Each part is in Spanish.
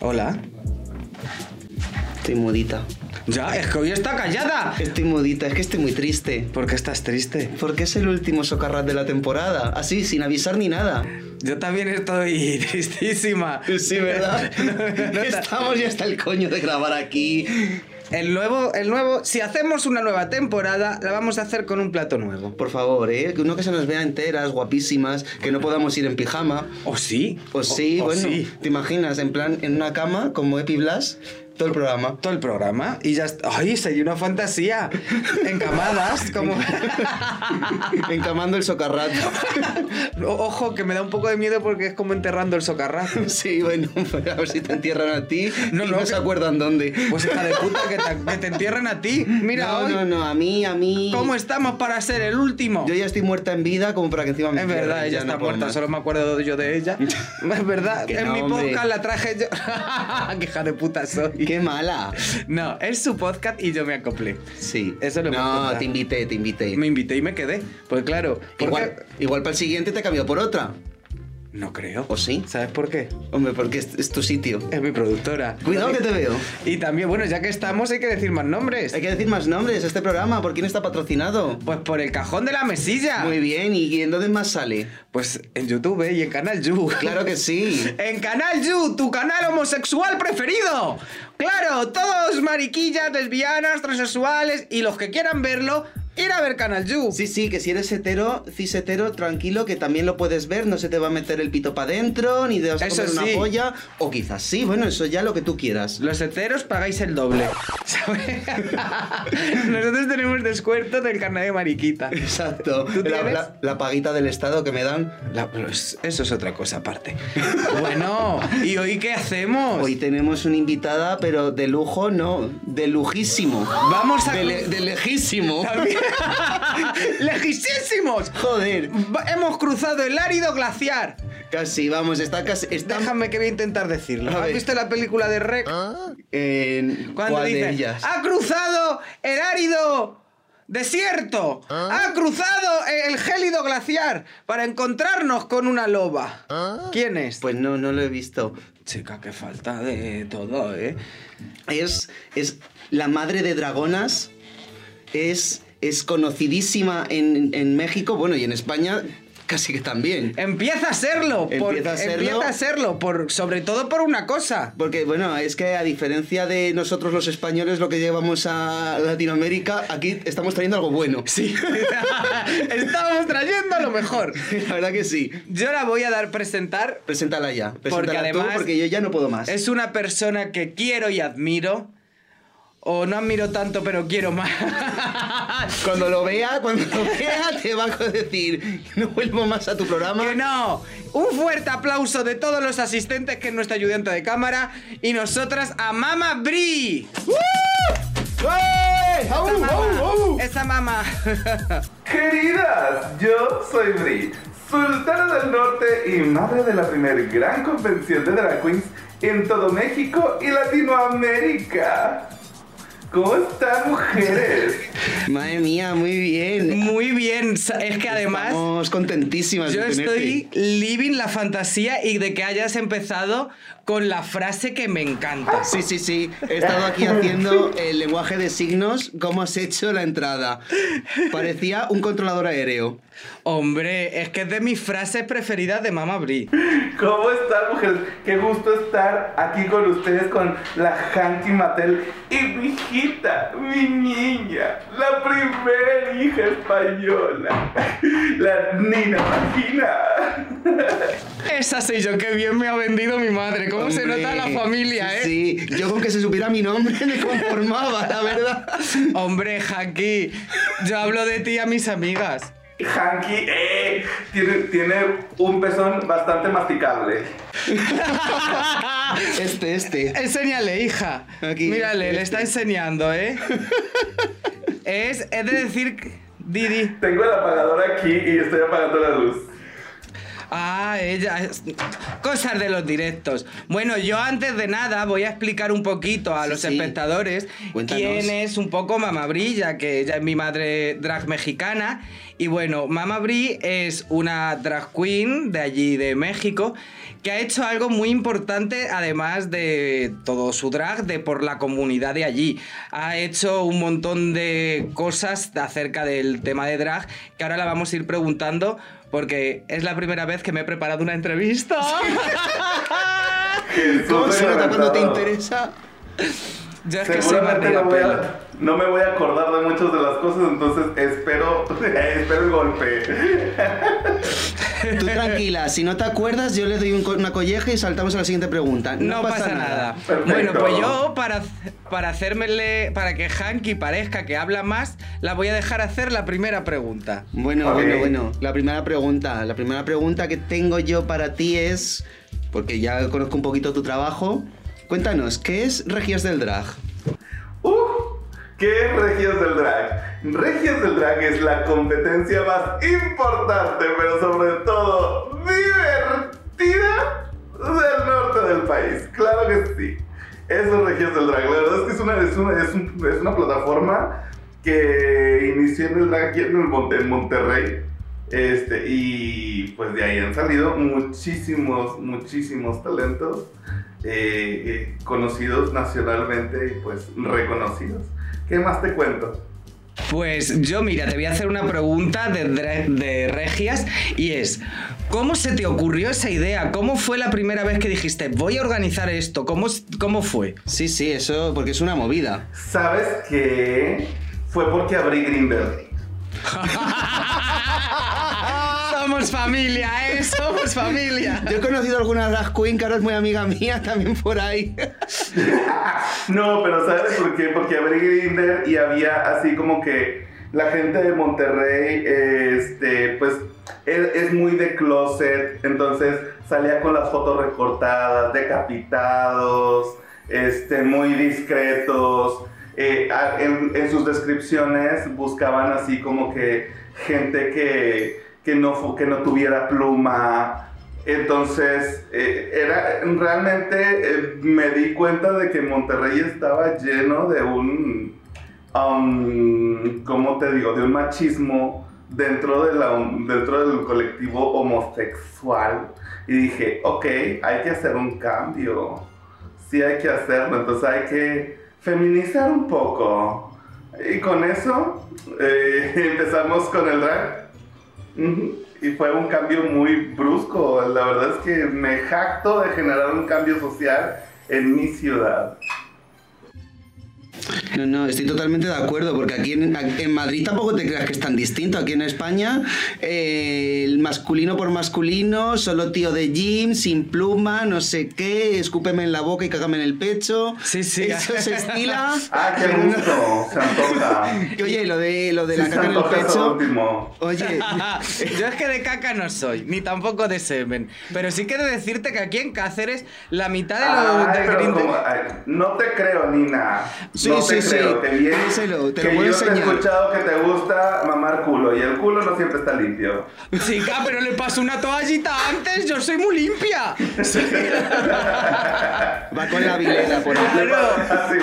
Hola. Estoy mudita. Ya, es que hoy está callada. Estoy mudita, es que estoy muy triste. ¿Por qué estás triste? Porque es el último socarrat de la temporada. Así, sin avisar ni nada. Yo también estoy tristísima. Sí, ¿verdad? Estamos ya hasta el coño de grabar aquí. El nuevo, el nuevo, si hacemos una nueva temporada, la vamos a hacer con un plato nuevo. Por favor, ¿eh? Que uno que se nos vea enteras, guapísimas, que no podamos ir en pijama. ¿O sí? Pues sí, O- o bueno. sí. ¿Te imaginas? En plan, en una cama, como Epi Blas, todo el programa. Todo el programa y ya está. ¡Ay, sería una fantasía! Encamadas, como. Encamando el socarrat. O- Ojo, que me da un poco de miedo porque es como enterrando el socarrazo. Sí, bueno, a ver si te entierran a ti No, y no, no se acuerdan dónde. Pues hija de puta, que te, que te entierren a ti. Mira no, hoy. no, no, a mí, a mí. ¿Cómo estamos para ser el último? Yo ya estoy muerta en vida como para que encima me Es verdad, ella no está muerta, más. solo me acuerdo yo de ella. Es verdad, Que en no, mi hombre. podcast la traje yo. ¡Qué hija de puta soy! ¡Qué mala! No, es su podcast y yo me acoplé. Sí. Eso lo No, te invité, te invité. Me invité y me quedé. Pues claro, porque... Igual, igual para el siguiente te cambio por otra. No creo. ¿O sí? ¿Sabes por qué? Hombre, porque es, es tu sitio. Es mi productora. Cuidado que te veo. Y también, bueno, ya que estamos hay que decir más nombres. Hay que decir más nombres. Este programa, ¿por quién está patrocinado? Pues por el cajón de la mesilla. Muy bien, ¿y en dónde más sale? Pues en YouTube ¿eh? y en Canal You. Claro que sí. En Canal You, tu canal homosexual preferido. Claro, todos mariquillas, lesbianas, transexuales y los que quieran verlo, ir a ver Canal You. Sí, sí, que si eres hetero, cis hetero, tranquilo, que también lo puedes ver, no se te va a meter el pito para adentro, ni te vas a Eso comer sí. una polla, o quizás sí, bueno, eso ya lo que tú quieras. Los heteros pagáis el doble. ¿sabes? Nosotros tenemos descuento del carnet de mariquita. Exacto. ¿Tú La, tienes? la- la paguita del Estado que me dan. La- eso es otra cosa aparte. Bueno, ¿y hoy qué hacemos? Hoy tenemos una invitada, pero de lujo no, de lujísimo. Vamos a... De, le- de lejísimo. También- ¡Lejísimos! Joder. Hemos cruzado el árido glaciar. Casi, vamos, está casi. Está Déjame que voy a intentar decirlo. A ¿Has ver. visto la película de Rec? en. Cuando ¿Cuál dice, de ellas? ¡Ha cruzado el árido desierto! ¡Ha cruzado el gélido glaciar para encontrarnos con una loba! ¿Quién es? Pues no, no lo he visto. Chica, qué falta de todo, ¿eh? Es, es la madre de dragonas. Es, es conocidísima en, en México, bueno, y en España casi que también. Empieza a serlo. por- Empieza a serlo. Empieza a serlo, por, sobre todo por una cosa. Porque, bueno, es que a diferencia de nosotros los españoles, lo que llevamos a Latinoamérica, aquí estamos trayendo algo bueno. Sí. Estábamos trayendo lo mejor. La verdad que sí. Yo la voy a dar presentar. Preséntala ya. Preséntala además tú porque yo ya no puedo más. Es una persona que quiero y admiro. O no admiro tanto, pero quiero más. Cuando lo vea, cuando lo vea, te va a decir, no vuelvo más a tu programa. Que no. Un fuerte aplauso de todos los asistentes, que es nuestra ayudante de cámara. Y nosotras a Mama Bri. ¡Eh! Esa ¡Au, au, mama. au! Esa mama. Queridas, yo soy Bri, sultana del norte y madre de la primer gran convención de drag queens en todo México y Latinoamérica. ¿Cómo están, mujeres? Madre mía, muy bien. Muy bien. Es que además. Estamos contentísimas Yo de estoy living la fantasía y de que hayas empezado con la frase que me encanta. Sí, sí, sí. He estado aquí haciendo el lenguaje de signos. ¿Cómo has hecho la entrada? Parecía un controlador aéreo. Hombre, es que es de mis frases preferidas de Mama Bri. ¿Cómo están, mujeres? Qué gusto estar aquí con ustedes con la Hanky Mattel y mi hijita, mi niña, la primera hija española, la Nina Vagina. Esa soy yo, qué bien me ha vendido mi madre. ¿Cómo se nota la familia, eh? Sí, yo con que se supiera mi nombre me conformaba, la verdad. Hombre, Jackie, yo hablo de ti a mis amigas. Hanky, eh, tiene, tiene un pezón bastante masticable. Este, este. Enséñale, hija. Aquí, Mírale, le este. está enseñando, ¿eh? es, es de decir, Didi. Tengo el apagador aquí y estoy apagando la luz. Ah, ella. es- Cosas de los directos. Bueno, yo antes de nada voy a explicar un poquito a Sí, los sí. espectadores Cuéntanos. quién es un poco Mama Brilla, que ella es mi madre drag mexicana. Y bueno, Mama Bri es una drag queen de allí de México que ha hecho algo muy importante, además de todo su drag, de por la comunidad de allí. Ha hecho un montón de cosas acerca del tema de drag que ahora la vamos a ir preguntando porque es la primera vez que me he preparado una entrevista. ¿Cómo se nota cuando te interesa? Yo es que soy Martina no, voy a, no me voy a acordar de muchas de las cosas, entonces espero, espero el golpe. Tú tranquila, si no te acuerdas, yo le doy un co- una colleja y saltamos a la siguiente pregunta. No, pasa, nada. Bueno, pues yo para, para hacérmele, para que Hanky parezca que habla más, la voy a dejar hacer la primera pregunta. Bueno, bueno, bueno. La primera pregunta, la primera pregunta que tengo yo para ti es, porque ya conozco un poquito tu trabajo, cuéntanos, ¿qué es Regias del Drag? ¡Uh! ¿Qué es Regios del Drag? Regios del Drag es la competencia más importante, pero sobre todo divertida del norte del país. Claro que sí. Eso es Regios del Drag. La verdad es que es una, es una, es un- es una plataforma que inició en el drag aquí en, el Mon- en Monterrey. Este, y pues de ahí han salido muchísimos, muchísimos talentos eh, eh, conocidos nacionalmente y pues reconocidos. ¿Qué más te cuento? Pues yo, mira, te voy a hacer una pregunta de, Regias y es, ¿cómo se te ocurrió esa idea? ¿Cómo fue la primera vez que dijiste, voy a organizar esto? ¿Cómo, cómo fue? Sí, sí, eso, porque es una movida. ¿Sabes qué? Fue porque abrí Grindr. Somos familia, ¿eh? Somos familia. Yo he conocido alguna drag queen que ahora es muy amiga mía también por ahí. No, pero ¿sabes por qué? Porque abrí Grindr y había así como que la gente de Monterrey, este, pues es, es muy de closet, entonces salía con las fotos recortadas, decapitados, este, muy discretos. Eh, en sus descripciones buscaban así como que gente que, que, no, que no tuviera pluma, entonces, eh, era, realmente eh, me di cuenta de que Monterrey estaba lleno de un, um, ¿cómo te digo? De un machismo dentro, de la, dentro del colectivo homosexual. Y dije, ok, hay que hacer un cambio. Sí hay que hacerlo, entonces hay que feminizar un poco. Y con eso eh, empezamos con el drag. Y fue un cambio muy brusco. La verdad es que me jacto de generar un cambio social en mi ciudad. No, no, estoy totalmente de acuerdo, porque aquí en, en Madrid tampoco te creas que es tan distinto. Aquí en España, eh, el masculino por masculino, solo tío de gym, sin pluma, no sé qué, escúpeme en la boca y cágame en el pecho. Sí, sí. Eso se estila. Ah, qué gusto. Se antoja. Oye, lo de, lo de la Sí, caca en el pecho. Oye, Yo es que de caca no soy, ni tampoco de semen. Pero sí de decirte que aquí en Cáceres, la mitad de los Ay, del pero Grindr- como- ay, no te creo, Nina. Sí, no sí, te sí. bien, Díselo, te que lo voy a yo te he enseñar. escuchado que te gusta mamar culo y el culo no siempre está limpio. Chica, pero le paso una toallita antes, yo soy muy limpia. va con la vilera por ahí. Así.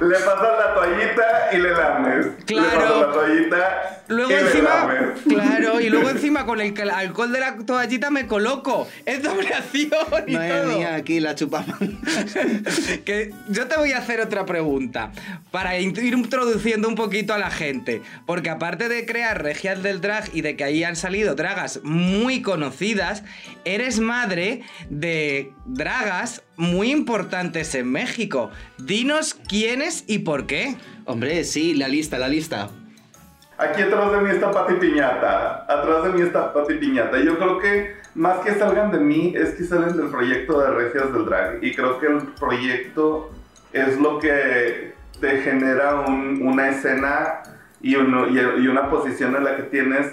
Le pasas la toallita y le lames. Claro. Le pasas la toallita Luego y le encima, lames. claro, y luego encima con el alcohol de la toallita me coloco. Es doble acción y Madre todo. mía, aquí la chupamos. que yo te voy a hacer otra pregunta para ir introduciendo un poquito a la gente, porque aparte de crear regias del drag y de que ahí han salido dragas muy conocidas, eres madre de dragas muy importantes en México. Dinos quiénes y por qué. Hombre, sí, la lista, la lista. Aquí atrás de mí está Pati Piñata. Atrás de mí está Pati Piñata. Yo creo que más que salgan de mí, es que salen del proyecto de Regias del Drag. Y creo que el proyecto es lo que te genera un- una escena y, uno- y- y una posición en la que tienes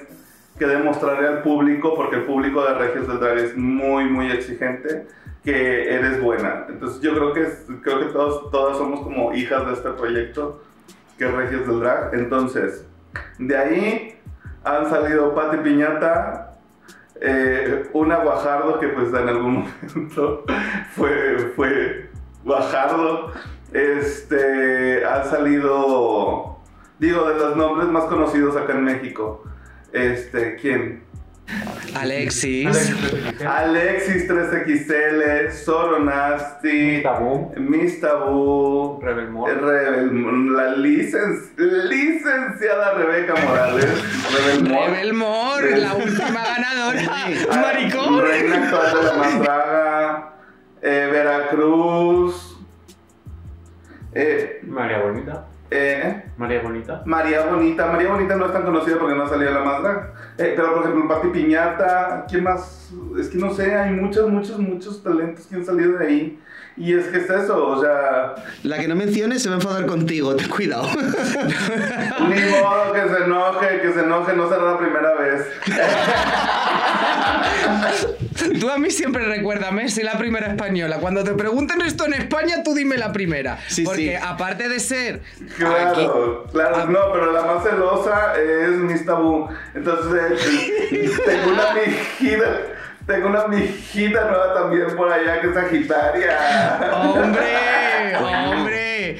que demostrarle al público, porque el público de Regias del Drag es muy, muy exigente, que eres buena. Entonces yo creo que, creo que todos, todas somos como hijas de este proyecto, que es del Drag. Entonces, de ahí han salido Pati Piñata, Eh, una Guajardo que pues en algún momento fue, fue Guajardo. Este, ha salido, digo, de los nombres más conocidos acá en México. Este, ¿quién? Alexis. Alexis 3XL, Soro Nasty, Tabú. Miss Tabú, Rebel la licen- licenciada Rebeca Morales, Rebel Mor. Rebel More, la última ganadora. Maricón. Reina actual de la Madraga, eh, Veracruz, eh, María Bonita. Eh, María Bonita. María Bonita. María Bonita no es tan conocida porque no salió en la Madraga. Eh, pero por ejemplo, Pati Piñata, ¿quién más? Es que no sé, hay muchos, muchos, muchos talentos que han salido de ahí. Y es que es eso, o sea, La que no menciones se va a enfadar contigo, ten cuidado. ni modo que se enoje, que se enoje, no será la primera vez. Tú a mí siempre recuérdame, soy la primera española. Cuando te pregunten esto en España, tú dime la primera. Sí, Porque sí. aparte de ser Claro, aquí- claro, Ah. no, pero la más celosa es Miss Tabú. Entonces, eh, tengo una mijita, tengo una mijita nueva también por allá que es Sagitaria. ¡Hombre!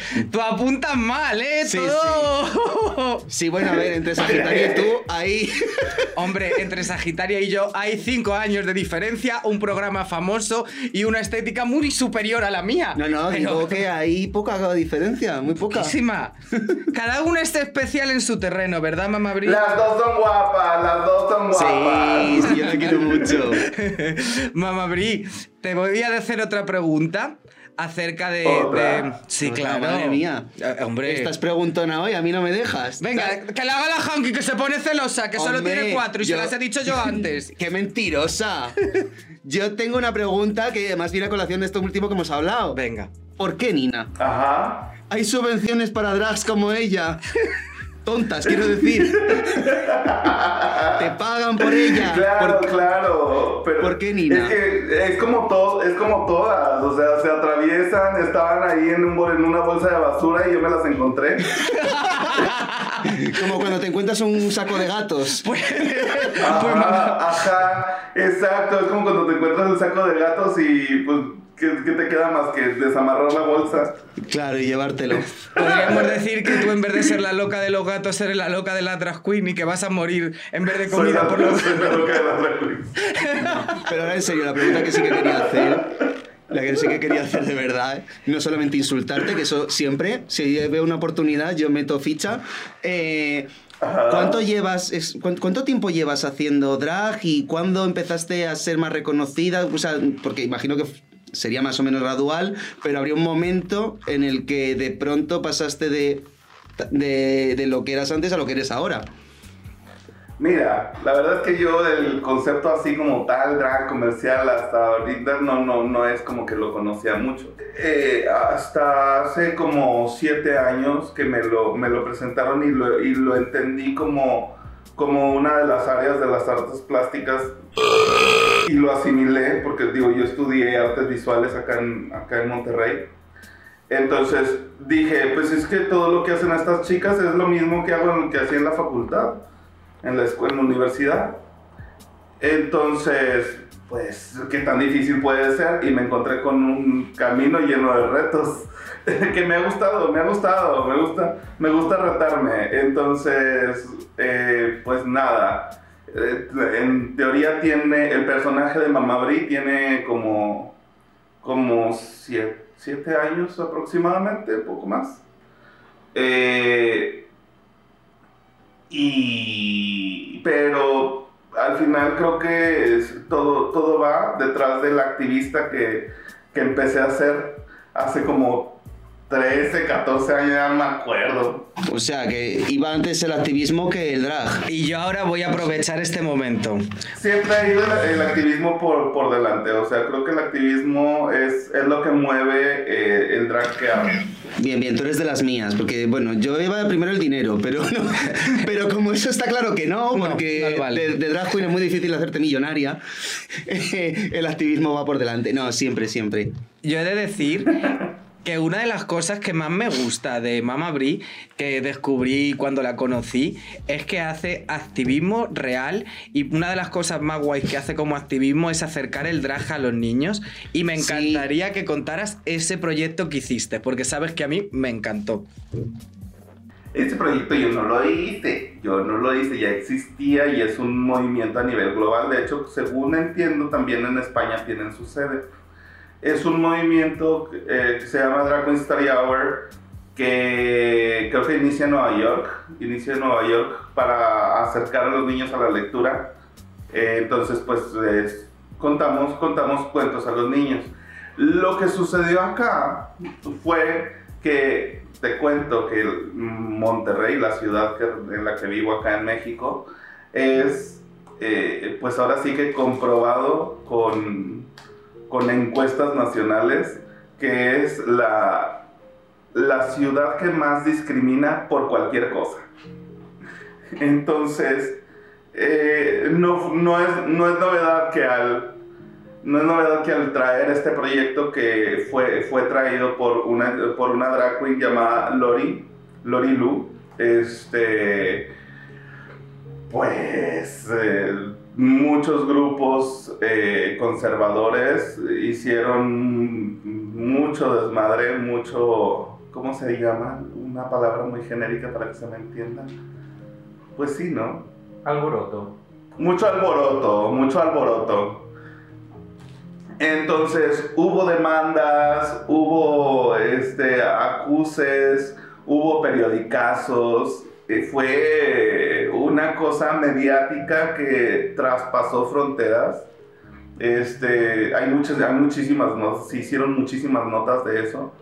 Tú apuntas mal, ¿eh? Sí, Todo. Sí, bueno, a ver, entre Sagitario y tú, ahí. Hombre, entre Sagitaria y yo hay cinco años de diferencia, un programa famoso y una estética muy superior a la mía. No, no, Pero digo que hay poca diferencia, muy poca. poquísima. Cada una está especial en su terreno, ¿verdad, mamá Bri? Las dos son guapas, las dos son guapas. Sí, sí, yo la quiero mucho. Mamá Bri, te voy a hacer otra pregunta acerca de. Sí, claro. Madre mía. Eh, hombre. Estás preguntona hoy, a mí no me dejas. Venga, que la haga la Hanky, que se pone celosa, que solo Hombre, tiene cuatro y yo- se las he dicho yo antes. ¡Qué mentirosa! Yo tengo una pregunta que además viene a colación de esto último que hemos hablado. Venga. ¿Por qué, Nina? Ajá. ¿Hay subvenciones para drags como ella? Tontas, quiero decir. Te pagan por ella. Claro, Por- claro. Pero ¿Por qué, Nina? Es que es como, todo, es como todas. O sea, se atraviesan, estaban ahí en, un bol- en una bolsa de basura y yo me las encontré. Como cuando te encuentras un saco de gatos. Pues, Ajá, pues, ajá, exacto. Es como cuando te encuentras el saco de gatos y pues, ¿qué, qué te queda más que desamarrar la bolsa? Claro, y llevártelo. Podríamos decir que tú en vez de ser la loca de los gatos, eres la loca de la drag queen y que vas a morir en vez de Soy comida la, por los... soy la loca de la drag queen. Pero ahora en serio, la pregunta que sí que quería hacer, la que sí que quería hacer de verdad, no solamente insultarte, que eso siempre, si veo una oportunidad, yo meto ficha. Eh, ¿Cuánto llevas, es- cuán- cuánto tiempo llevas haciendo drag y cuándo empezaste a ser más reconocida? O sea, porque imagino que sería más o menos gradual, pero habría un momento en el que de pronto pasaste de, de, de lo que eras antes a lo que eres ahora. Mira, la verdad es que yo el concepto así como tal, drag comercial, hasta ahorita no, no, no es como que lo conocía mucho. Eh, hasta hace como siete años que me lo, me lo presentaron y lo, y lo entendí como, como una de las áreas de las artes plásticas y lo asimilé, porque digo, yo estudié artes visuales acá en, acá en Monterrey. Entonces dije, pues es que todo lo que hacen estas chicas es lo mismo que hago en que hacía en la facultad en la escuela, en la universidad. Entonces, pues, qué tan difícil puede ser. Y me encontré con un camino lleno de retos que me ha gustado, me ha gustado, me gusta, me gusta retarme. Entonces, eh, pues nada. Eh, En teoría tiene, el personaje de Mamá Bri tiene como, como siete, años aproximadamente, poco más. Eh, y pero al final creo que todo, todo va detrás del activista que, que empecé a ser hace como 13, 14 años, ya no me acuerdo. O sea, que iba antes el activismo que el drag. Y yo ahora voy a aprovechar este momento. Siempre ha ido el, el activismo por, por delante, o sea, creo que el activismo es, es lo que mueve eh, el drag que hago. Bien, bien, tú eres de las mías, porque bueno, yo iba primero el dinero, pero no, pero como eso está claro que no, No, porque no vale. de, de drag queen es muy difícil hacerte millonaria, eh, el activismo va por delante. No, siempre, siempre. Yo he de decir que una de las cosas que más me gusta de Mama Brie, que descubrí cuando la conocí, es que hace activismo real y una de las cosas más guays que hace como activismo es acercar el drag a los niños y me Sí. encantaría que contaras ese proyecto que hiciste, porque sabes que a mí me encantó. Este proyecto yo no lo hice, yo no lo hice, ya existía y es un movimiento a nivel global. De hecho, según entiendo, también en España tienen su sede. Es un movimiento eh, que se llama Drag Queen Story Hour, que creo que inicia en Nueva York, inicia en Nueva York para acercar a los niños a la lectura. Eh, entonces, pues es- contamos, contamos cuentos a los niños. Lo que sucedió acá fue que te cuento que Monterrey, la ciudad que- en la que vivo acá en México, es eh, pues ahora sí que comprobado con, con encuestas nacionales que es la, la ciudad que más discrimina por cualquier cosa. Entonces, eh, no, no, es, no es novedad que al no es novedad que al traer este proyecto que fue, fue traído por una, por una drag queen llamada Lori, Lori Lu, este, pues eh, muchos grupos eh, conservadores hicieron mucho desmadre, mucho, ¿cómo se llama? Una palabra muy genérica para que se me entienda. Pues sí, ¿no? Alboroto. Mucho alboroto, mucho alboroto. Entonces hubo demandas, hubo este, acuses, hubo periodicazos. eh, Fue una cosa mediática que traspasó fronteras. Este, hay, muchas, hay muchísimas se hicieron muchísimas notas de eso.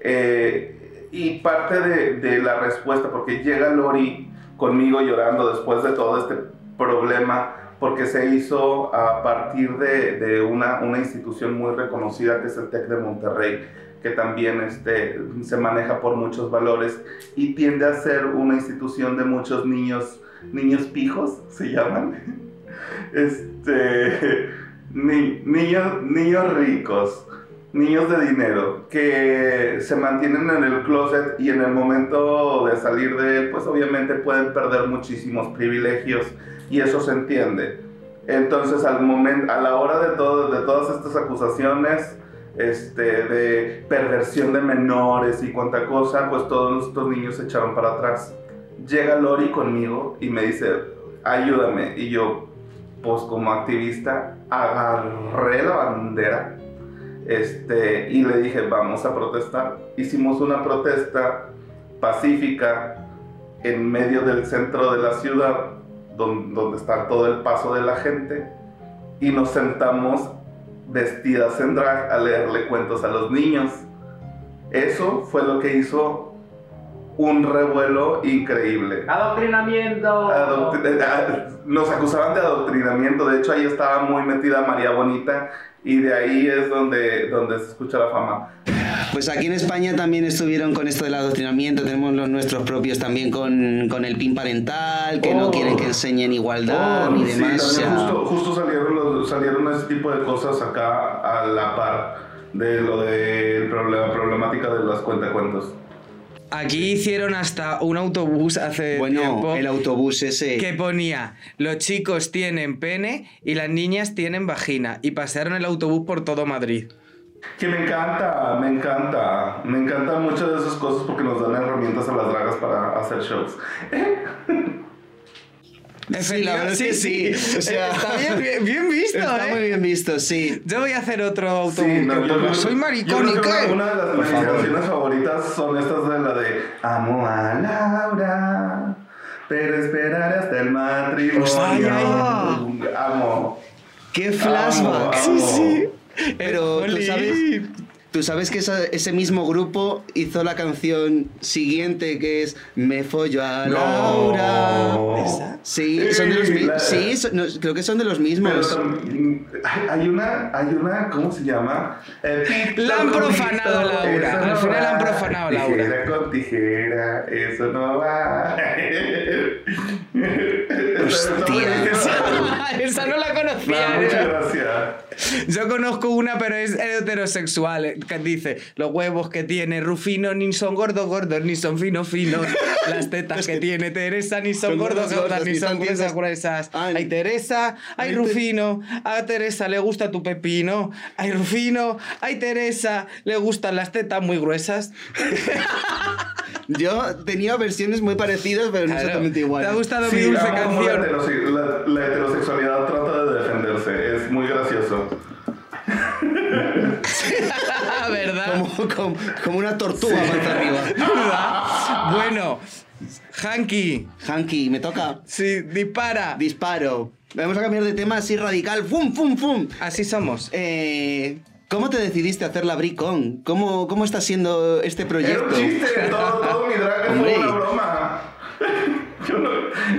Eh, y parte de, de la respuesta, porque llega Lori conmigo llorando después de todo este problema, porque se hizo a partir de, de una, una institución muy reconocida que es el TEC de Monterrey, que también este, se maneja por muchos valores y tiende a ser una institución de muchos niños, niños pijos, se llaman. Este, ni- niños, niños ricos, niños de dinero, que se mantienen en el closet y en el momento de salir de él, pues obviamente pueden perder muchísimos privilegios y eso se entiende. Entonces, al momento, a la hora de, todo, de todas estas acusaciones este, de perversión de menores y cuanta cosa, pues todos estos niños se echaron para atrás. Llega Lori conmigo y me dice, ayúdame. Y yo, pues como activista, agarré la bandera este, y le dije, vamos a protestar. Hicimos una protesta pacífica en medio del centro de la ciudad, don- donde está todo el paso de la gente, y nos sentamos vestidas en drag a leerle cuentos a los niños. Eso fue lo que hizo un revuelo increíble. ¡Adoctrinamiento! Adoctri- eh, Nos acusaban de adoctrinamiento, de hecho ahí estaba muy metida María Bonita y de ahí es donde, donde se escucha la fama. Pues aquí en España también estuvieron con esto del adoctrinamiento, tenemos los nuestros propios también con, con el PIN parental, que no Oh. quieren que enseñen igualdad Oh, ni sí, demás. también sea, justo, justo salieron, los- salieron ese tipo de cosas acá a la par de lo de la problemática de las cuentacuentos. Aquí hicieron hasta un autobús hace bueno, tiempo el autobús ese. que ponía los chicos tienen pene y las niñas tienen vagina y pasearon el autobús por todo Madrid. Que me encanta, me encanta, me encantan muchas de esas cosas porque nos dan herramientas a las dragas para hacer shows. Sí, la verdad es que sí. O sea, está bien, bien, bien visto, Está ¿eh? muy bien visto, sí. Yo voy a hacer otro autobús. Sí, no, yo Soy yo maricón y creo que qué. Una, de las mis canciones favoritas son estas de la de Amo a Laura, pero esperaré hasta el matrimonio. Ay, ay. Amo. ¡Qué flashback! Amo, amo. Pero tú sabes, tú sabes que esa- ese mismo grupo hizo la canción siguiente que es Me follo a No. Laura. ¿Esa? Sí, son de los mismos. la- Sí, son- no, creo que son de los mismos. tam- hay una, hay una, ¿cómo se llama? Eh, La han profanado, Laura. eso Al no final va. han profanado, Laura. Tijera con tijera, eso no va. Hostia. Esa no la conocía. muchas gracias. Yo conozco una, pero es heterosexual, que dice, los huevos que tiene Rufino ni son gordos gordos, ni son finos finos. Las tetas que tiene Teresa ni son Son gordos gordas, gordas, gordas, ni son son gruesas. Ay. Ay, Teresa, ay, Ay, Rufino, a Teresa le gusta tu pepino. Ay, Rufino, ay, Teresa, le gustan las tetas muy gruesas. Yo tenía versiones muy parecidas, pero no Claro. exactamente ¿Te ha gustado mi dulce la, canción? la- la trata de defenderse. Es muy gracioso. ¿Verdad? Como, como, como una tortuga más arriba. ¿Verdad? Bueno, Hanky, Hanky, me toca. sí, dispara. Disparo. Vamos a cambiar de tema así radical. ¡Fum, fum, fum! Así somos. Eh, ¿Cómo te decidiste hacer la Bricon? ¿Cómo, ¿Cómo está siendo este Era proyecto? un chiste. Todo, todo mi drag fue una broma. Yo no.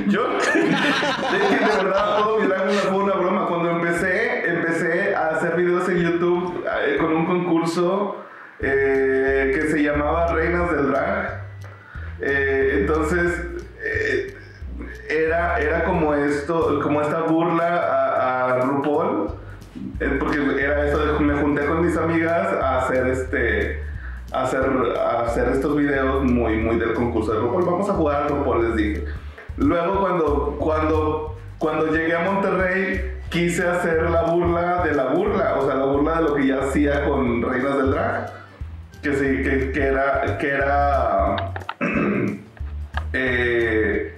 Yo. De verdad todo mi drag fue una broma. Cuando empecé, empecé a hacer videos en YouTube eh, con un concurso eh, que se llamaba Reinas del Drag. Eh, entonces. era, era como esto, como esta burla a, a RuPaul, porque era eso de me junté con mis amigas a hacer este hacer, hacer estos videos muy muy del concurso de RuPaul. Vamos a jugar a RuPaul, les dije. Luego cuando cuando cuando llegué a Monterrey quise hacer la burla de la burla, o sea, la burla de lo que ya hacía con Reinas del Drag, que que, que era que era eh,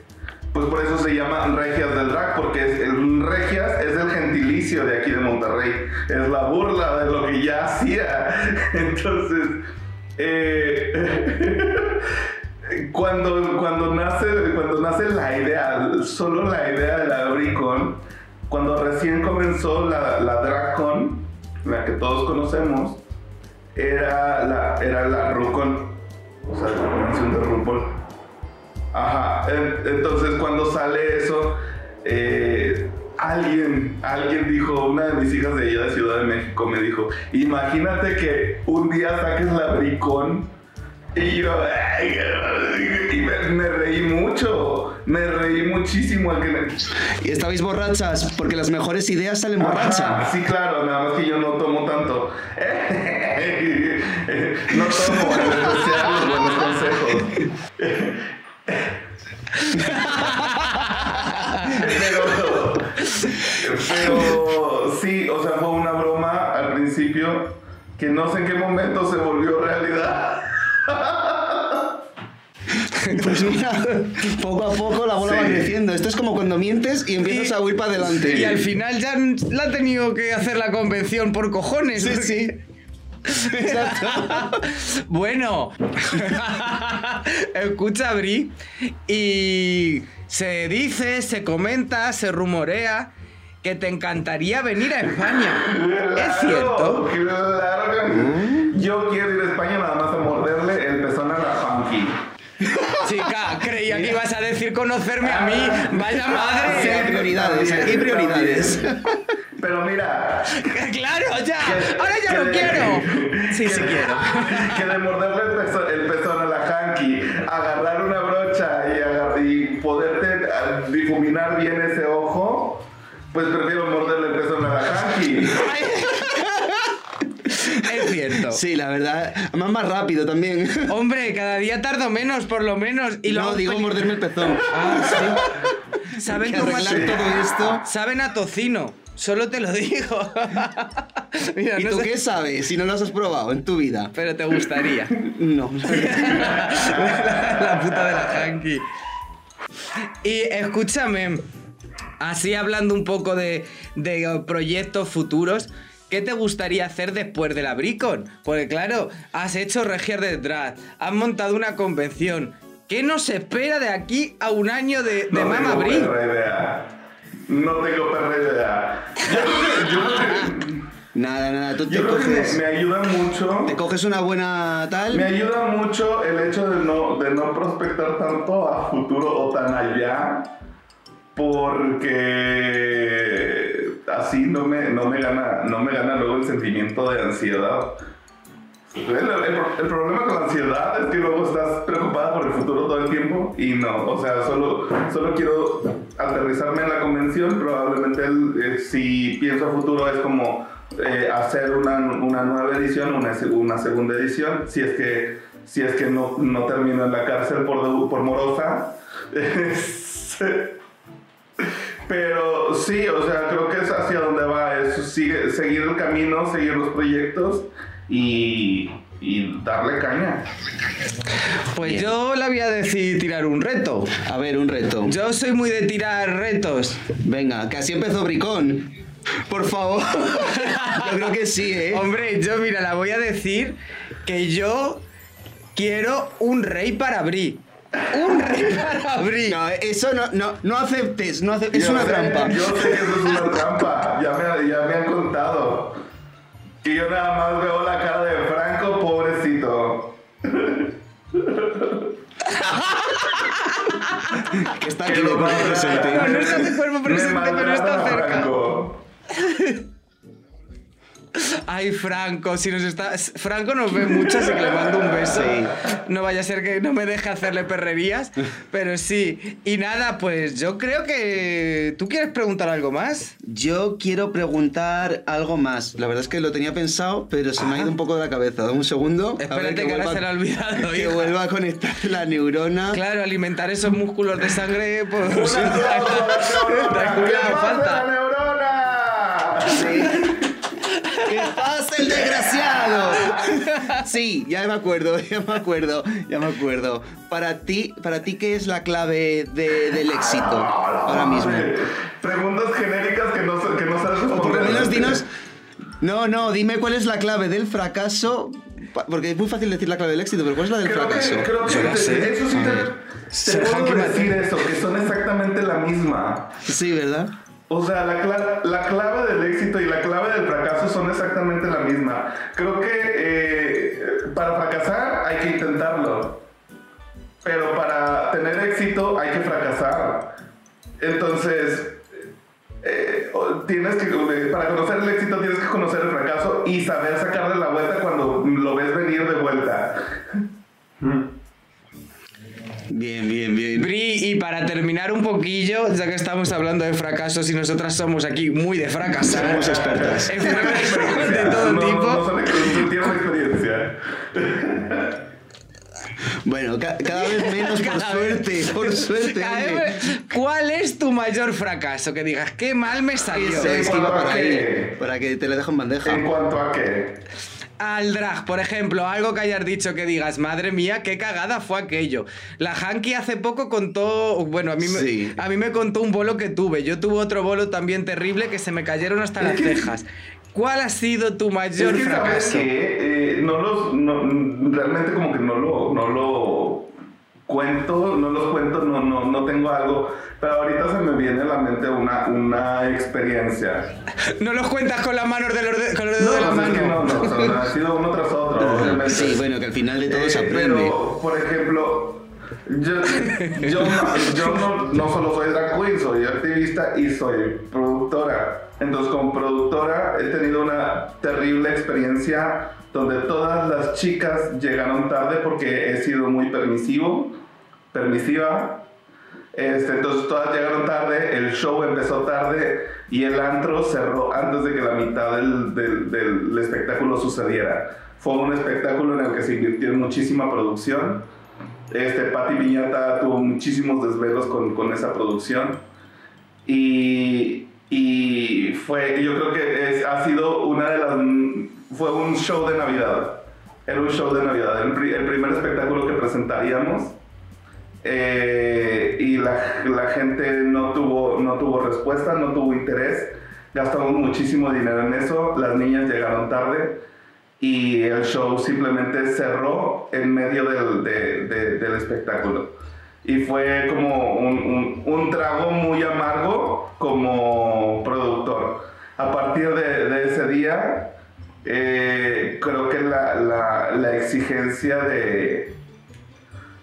pues por eso se llama Regias del Drag, porque es, el Regias es el gentilicio de aquí de Monterrey. Es la burla de lo que ya hacía. Entonces, eh, cuando, cuando, nace, cuando nace la idea, solo la idea de la Bricon, cuando recién comenzó la, la DragCon, la que todos conocemos, era la, era la RuCon, o sea, la convención de RuPaul. Ajá, en- entonces cuando sale eso, eh, alguien, alguien dijo, una de mis hijas de allá de Ciudad de México me dijo, imagínate que un día saques la bricón y yo, ay, y me, me reí mucho, me reí muchísimo al que me- ¿Y estabais borrachas? Porque las mejores ideas salen borrachas. sí, claro, nada más que yo no tomo tanto. no tomo especial los buenos consejos. pero, pero sí, o sea, fue una broma al principio que no sé en qué momento se volvió realidad. Pues mira, poco a poco la bola va creciendo. Esto es como cuando mientes y empiezas Y- a huir para adelante. Y al final ya la ha tenido que hacer la convención por cojones. Sí, porque- sí. Exacto. bueno, escucha, Bri, y se dice, se comenta, se rumorea que te encantaría venir a España. ¿Es cierto? Claro que Yo quiero ir a España nada más a morderle el pezón a la funky. Chica, creía que ibas a decir conocerme a mí. Vaya Sí, hay madre. prioridades, aquí hay prioridades. Pero mira, Claro, ya. Que- Ahora ya lo de- quiero. Sí, que- sí quiero. que de morderle el pezón, el pezón a la hanky, agarrar una brocha y, agar- y poderte ah, difuminar bien ese ojo, pues prefiero morderle el pezón a la hanky. Cierto. Sí, la verdad. Además, más rápido también. Hombre, cada día tardo menos, por lo menos. Y no, digo morderme el pezón. Ah, sí. Saben cómo arreglar a- todo esto. Saben a tocino. Solo te lo digo. Mira, ¿Y no tú sé- qué sabes si no lo has probado en tu vida? Pero te gustaría. No. la puta de la hanky. Y escúchame, así hablando un poco de, de proyectos futuros, ¿qué te gustaría hacer después de la Bricon? Porque claro, has hecho Regier de Drag, has montado una convención. ¿Qué nos espera de aquí a un año de, de No Mama tengo Bri? perra idea. No tengo perra idea. Yo, yo- Nada, nada. Tú te creo que me, coges, me ayuda mucho. te coges una buena Me tal. ayuda mucho el hecho de no, de no prospectar tanto a futuro o tan allá, porque así no me, no me, gana, no me gana luego el sentimiento de ansiedad. El, problema con la ansiedad es que luego estás preocupada por el futuro todo el tiempo y no, o sea, solo, solo quiero aterrizarme en la convención. Probablemente eh, si pienso a futuro es como eh, hacer una, una nueva edición, una, una segunda edición, si es que, si es que no, no termino en la cárcel por, por morosa. Pero sí, o sea, creo que es hacia donde va, es sigue- seguir el camino, seguir los proyectos y, y darle caña. Pues Bien. yo le voy a decir tirar un reto. A ver, un reto. Yo soy muy de tirar retos. Venga, que así empezó Bricón. Por favor. Yo creo que sí, ¿eh? Hombre, yo mira, la voy a decir que yo quiero un rey para Bri. Un rey para Bri. No, eso no, no, no aceptes, no aceptes. Es una sé- trampa. Yo sé que eso es una trampa, ya me, ya me han contado. Que yo nada más veo la cara de Franco, pobrecito. Que está Que aquí de lo cuerpo presente. No, no está de cuerpo presente, pero está cerca. Franco. Ay, Franco, si nos está. Franco nos ve mucho, así que le mando un beso. Sí. No vaya a ser que no me deje hacerle perrerías, pero sí. Y nada, pues yo creo que. ¿Tú quieres preguntar algo más? Yo quiero preguntar algo más. La verdad es que lo tenía pensado, pero se me ha ido un poco de la cabeza. Dame un segundo. a ver Espérate que ahora se le ha olvidado, Que hija. vuelva a conectar la neurona. Claro, alimentar esos músculos de sangre, pues. ¡Un aplauso a la neurona! Tranquila, ¿Qué me pasa, falta. Pasa el desgraciado? Sí, ya me acuerdo, ya me acuerdo, ya me acuerdo. Para ti, para ti ¿qué es la clave de- del éxito ahora mismo? Preguntas genéricas que no, que no sabes O por lo menos dinos. No, no, dime cuál es la clave del fracaso. Porque es muy fácil decir la clave del éxito, pero ¿cuál es la del Creo fracaso? que, creo que Yo la te- sé. eso sí te, te puedo decir eso, que son exactamente la misma. Sí, ¿verdad? O sea, la, la clave del éxito y la clave del fracaso son exactamente la misma. Creo que eh, para fracasar hay que intentarlo. Pero para tener éxito hay que fracasar. Entonces, eh, tienes que, eh, para conocer el éxito tienes que conocer el fracaso y saber sacarle la vuelta cuando lo ves venir de vuelta. Bien, bien, bien. Bri, y para terminar un poquillo, ya que estamos hablando de fracasos y nosotras somos aquí muy de fracasar. Somos expertas. En fracasos de todo no, tipo. No, tienen experiencia. Bueno, ca- cada vez menos, por suerte, por suerte. Cada oye. vez- ¿Cuál es tu mayor fracaso? Que digas, qué mal me salió. Eso es que iba ¿En por cuanto a ahí, qué? para que te lo dejo en bandeja. ¿En cuanto a qué? Al drag, por ejemplo, algo que hayas dicho que digas, madre mía, qué cagada fue aquello. La Hanky hace poco contó, bueno, a mí, me- a mí me contó un bolo que tuve. Yo tuve otro bolo también terrible que se me cayeron hasta las cejas. ¿Cuál ha sido tu mayor es que sabes fracaso? que no los no, realmente como que no lo no lo cuento no los cuento no no no tengo algo pero ahorita se me viene a la mente una una experiencia No los cuentas con las manos del con los no, dedos de la pues es que mano. no, no, o sea, ha sido uno tras otro obviamente. Sí, bueno, que al final de todo Eh, se aprende. Pero, por ejemplo, yo, yo, yo no, no solo soy drag queen, soy activista y soy productora. Entonces, como productora, he tenido una terrible experiencia donde todas las chicas llegaron tarde porque he sido muy permisivo, permisiva. Este, entonces todas llegaron tarde, el show empezó tarde y el antro cerró antes de que la mitad del, del- del espectáculo sucediera. Fue un espectáculo en el que se invirtió en muchísima producción. Este, Patti Piñata tuvo muchísimos desvelos con, con esa producción. Y, y fue, yo creo que es- ha sido una de las... Fue un show de Navidad. Era un show de Navidad. El, el primer espectáculo que presentaríamos. Eh, y la, la gente no tuvo, no tuvo respuesta, no tuvo interés. Gastamos muchísimo dinero en eso. Las niñas llegaron tarde y el show simplemente cerró en medio del, de- de- del espectáculo. Y fue como un, un- un trago muy amargo como productor. A partir de, de ese día, eh, creo que la, la- la exigencia de,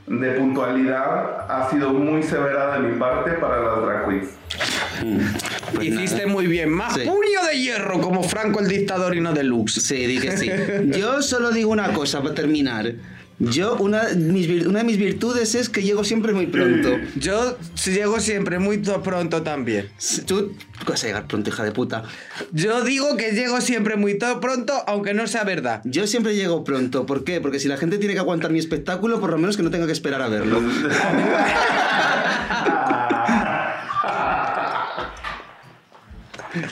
de puntualidad ha sido muy severa de mi parte para las drag queens. Pues Hiciste nada. muy bien. Más Sí. puño de hierro como Franco el dictador y no deluxe. Sí, di que sí. Yo solo digo una cosa para terminar. Yo, una, mis una de mis virtudes es que llego siempre muy pronto. Yo llego siempre muy to- pronto también. Tú vas a llegar pronto, hija de puta. Yo digo que llego siempre muy to- pronto, aunque no sea verdad. Yo siempre llego pronto. ¿Por qué? Porque si la gente tiene que aguantar mi espectáculo, por lo menos que no tenga que esperar a verlo.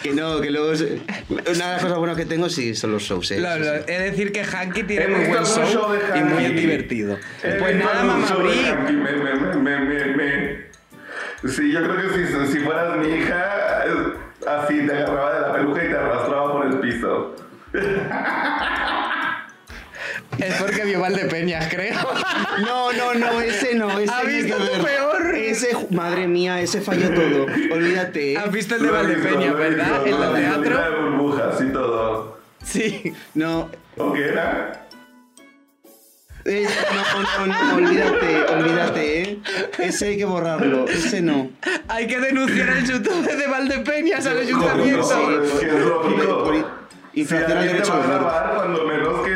que no, que luego... Una de las cosas buenas que tengo sí son los shows, eh. Lo- lo- es decir, que Hanky tiene muy buen show, y muy divertido. He Pues nada, mamá Bri. Hanky, me, me, me, me, me, me. Sí, yo creo que si, si fueras mi hija, así te agarraba de la peluca y te arrastraba por el piso. Es porque vio Valdepeñas, creo. No, no, no, ese no, ese ¿Has tiene visto tu peor? Ese, madre mía, ese falló todo. Olvídate. ¿eh? ¿Has visto el de he verdad? visto, El teatro. llena de burbujas y todo. Sí. No, ¿O qué era? eh, no, no, no, olvídate, olvídate, ¿eh? Ese hay que borrarlo, ese no. Hay que denunciar el YouTube de Valdepeñas al ¿Cómo ayuntamiento. no? Al al que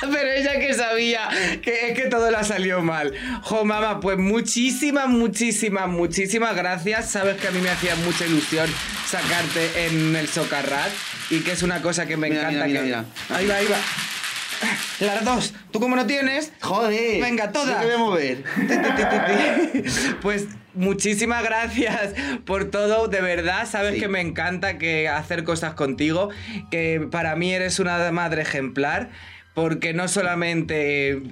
Pero ella que sabía que es que todo le ha salido mal. Jo, mamá, pues muchísimas, muchísimas, muchísimas gracias. Sabes que a mí me hacía mucha ilusión sacarte en el socarrat y que es una cosa que me Mira, encanta. mira, que... mira, Ahí va, ahí va. Las dos. ¿Tú cómo no tienes? Joder. Venga, todas. Te voy a mover. Pues muchísimas gracias por todo, de verdad, sabes Sí. que me encanta que hacer cosas contigo, que para mí eres una madre ejemplar, porque no solamente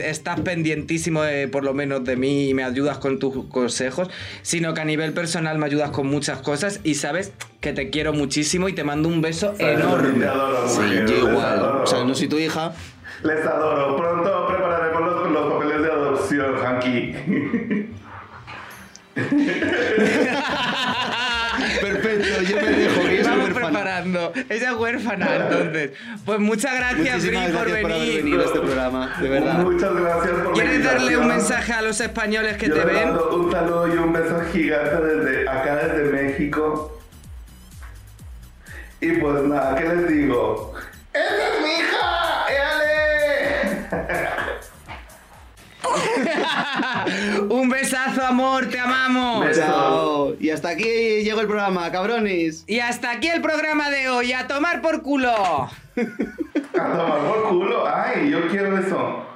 estás pendientísimo de, por lo menos de mí y me ayudas con tus consejos, sino que a nivel personal me ayudas con muchas cosas y sabes que te quiero muchísimo y te mando un beso Te enorme. adoro, Sí, yo igual. adoro. O sea, no soy tu hija. Les adoro. Pronto prepararemos los, los papeles de adopción, Hanky. Perfecto, yo me dejo, preparando. Ella es huérfana, entonces. Pues muchas gracias, Bri, por gracias por haber venir. a este programa, de verdad. Muchas gracias por ¿Quieres darle un mensaje a los españoles que Yo te ven? mando un saludo y un beso gigante desde acá, desde México. Y pues nada, ¿qué les digo? ¡Esa es mi hija! Un besazo, amor, te amamos. Chao. Y hasta aquí llegó el programa, cabrones. Y hasta aquí el programa de hoy. A tomar por culo. a tomar por culo. Ay, yo quiero eso.